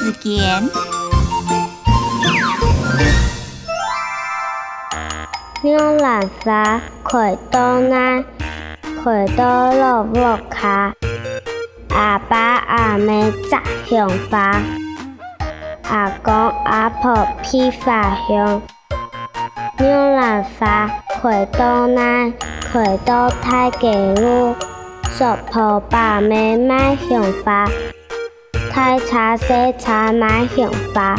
again 兰花快到那快到老我看阿爸阿妹在想法阿公阿婆披发香。喵兰花快到那快到太给路小婆友们买香花。太茶洗茶买想法。